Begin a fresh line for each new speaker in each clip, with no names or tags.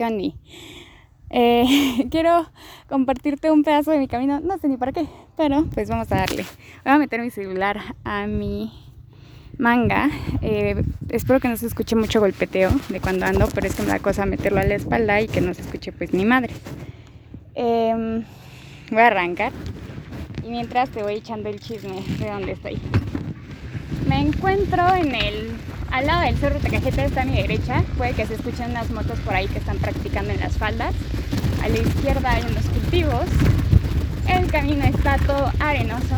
¿Qué? Eh, quiero compartirte un pedazo de mi camino, no sé ni para qué, pero pues vamos a darle. Voy a meter mi celular a mi manga. Eh, espero que no se escuche mucho golpeteo de cuando ando, pero es que me da cosa meterlo a la espalda y que no se escuche pues mi madre. Em, voy a arrancar y mientras te voy echando el chisme de dónde estoy. Me encuentro en el al lado del cerro Tecajete está a mi derecha. Puede que se escuchen unas motos por ahí que están practicando en las faldas. A la izquierda hay unos cultivos. El camino está todo arenoso.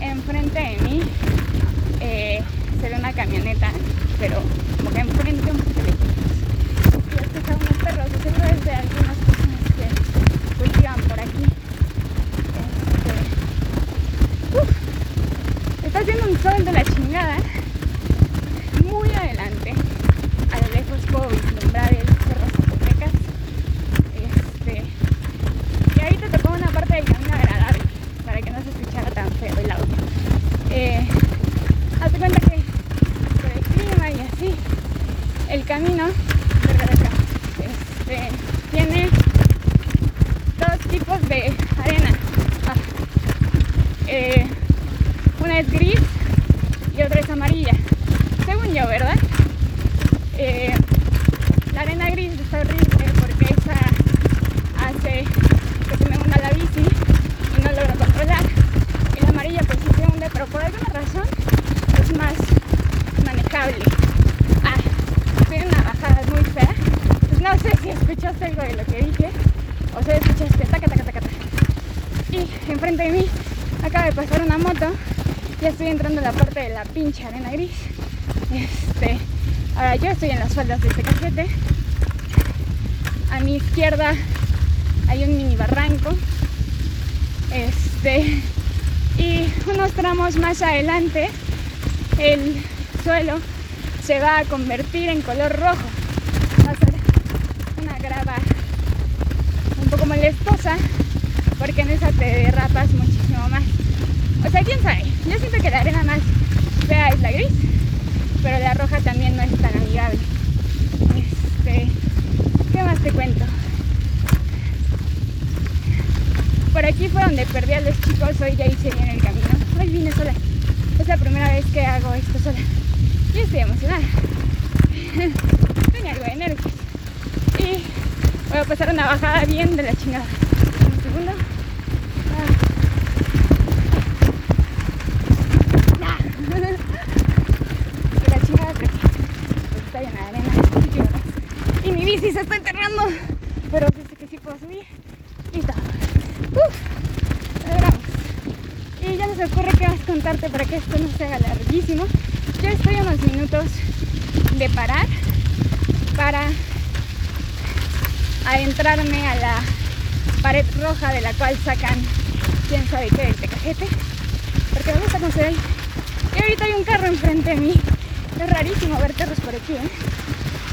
Enfrente de mí eh, se ve una camioneta, pero como que enfrente un poquito de Y escucho unos perros, seguro es de algunas personas que cultivan por aquí. Este, está haciendo un sol de la chingada muy adelante, a lo lejos puedo vislumbrar el Cerro Zacatecas. Este, y ahí te tocó una parte del camino agradable, para que no se escuchara tan feo el audio. Hazte cuenta que por el clima y así, el camino este, tiene dos tipos de arena. Ah, eh, una es gris y otra es amarilla según yo, ¿verdad? Eh, la arena gris está horrible porque esa hace que se me hunda la bici y no logro controlar. Y la amarilla pues sí se hunde, pero por alguna razón es más manejable. Ah, tiene una bajada muy fea. Pues no sé si escuchaste algo de lo que dije o si escuchaste taca, taca, taca, taca. Y enfrente de mí acaba de pasar una moto. Ya estoy entrando en la parte de la pinche arena gris. Este, ahora yo estoy en las faldas de este cajete. A mi izquierda hay un mini barranco. Este, y unos tramos más adelante el suelo se va a convertir en color rojo. Va a ser una grava un poco molestosa porque en esa te derrapas muchísimo más. O sea, quién sabe. Yo siento que la arena más fea es la gris pero la roja también no es tan amigable. Este, ¿Qué más te cuento? Por aquí fue donde perdí a los chicos, hoy ya hice bien el camino. Hoy vine sola. Es la primera vez que hago esto sola. Y estoy emocionada. Tengo algo de nervios. Y voy a pasar una bajada bien de la chingada. Un segundo. Y mi bici se está enterrando. Pero dice que sí puedo subir. Listo. Y ya nos ocurre qué más contarte para que esto no se haga larguísimo. Yo estoy a unos minutos de parar para adentrarme a la pared roja de la cual sacan quién sabe qué del tecajete. Porque me gusta conocer ahí. Y ahorita hay un carro enfrente de mí. Es rarísimo ver perros por aquí, ¿eh?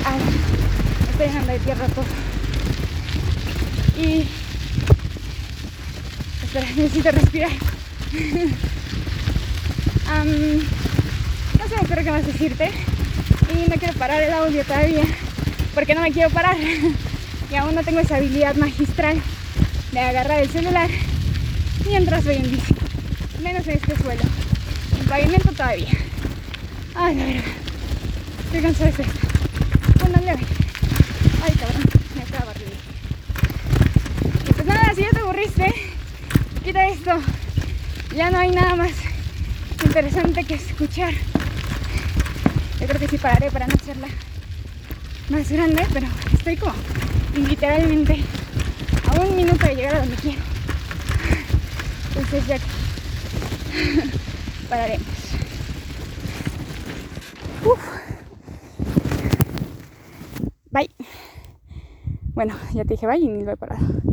Me estoy dejando de tierra todo. Y... Necesito respirar. no se me ocurre qué más decirte. Y no quiero parar el audio todavía. Porque no me quiero parar. y aún no tengo esa habilidad magistral de agarrar el celular mientras voy en bici. Menos en este suelo. En pavimento todavía. Ay, la verdad. Estoy cansada de esto cabrón. Me acaba de Y pues nada, si ya te aburriste, quita esto. Ya no hay nada más interesante que escuchar. Yo creo que sí pararé para no hacerla más grande, pero estoy como literalmente a un minuto de llegar a donde quiero. Entonces ya pararemos. Uf. Bye. Bueno, ya te dije bye y ni lo he parado.